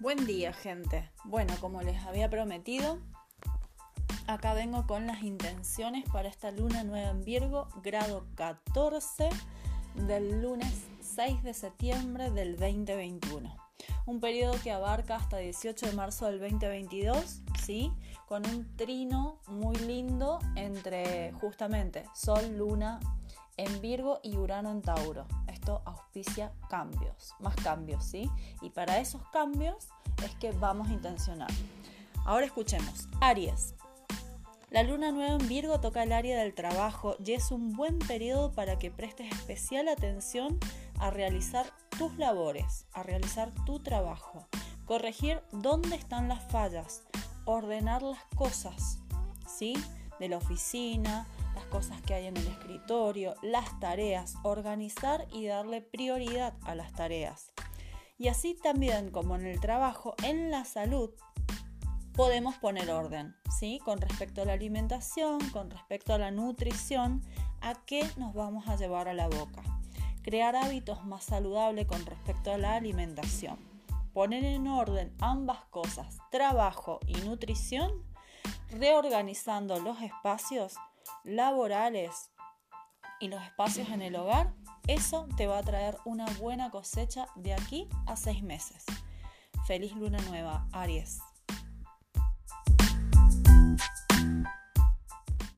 Buen día, gente. Bueno, como les había prometido, acá vengo con las intenciones para esta luna nueva en Virgo, grado 14 del lunes 6 de septiembre del 2021. Un periodo que abarca hasta 18 de marzo del 2022, ¿sí? Con un trino muy lindo entre justamente Sol, Luna en Virgo y Urano en Tauro. Auspicia cambios, más cambios, ¿sí? Y para esos cambios es que vamos a intencionar. Ahora escuchemos. Aries. La luna nueva en Virgo toca el área del trabajo y es un buen periodo para que prestes especial atención a realizar tus labores, a realizar tu trabajo, corregir dónde están las fallas, ordenar las cosas, ¿sí? De la oficina, las cosas que hay en el escritorio, las tareas, organizar y darle prioridad a las tareas. Y así también como en el trabajo, en la salud, podemos poner orden, ¿sí? Con respecto a la alimentación, con respecto a la nutrición, a qué nos vamos a llevar a la boca. Crear hábitos más saludables con respecto a la alimentación. Poner en orden ambas cosas, trabajo y nutrición, reorganizando los espacios laborales y los espacios en el hogar, eso te va a traer una buena cosecha de aquí a seis meses. Feliz luna nueva, Aries.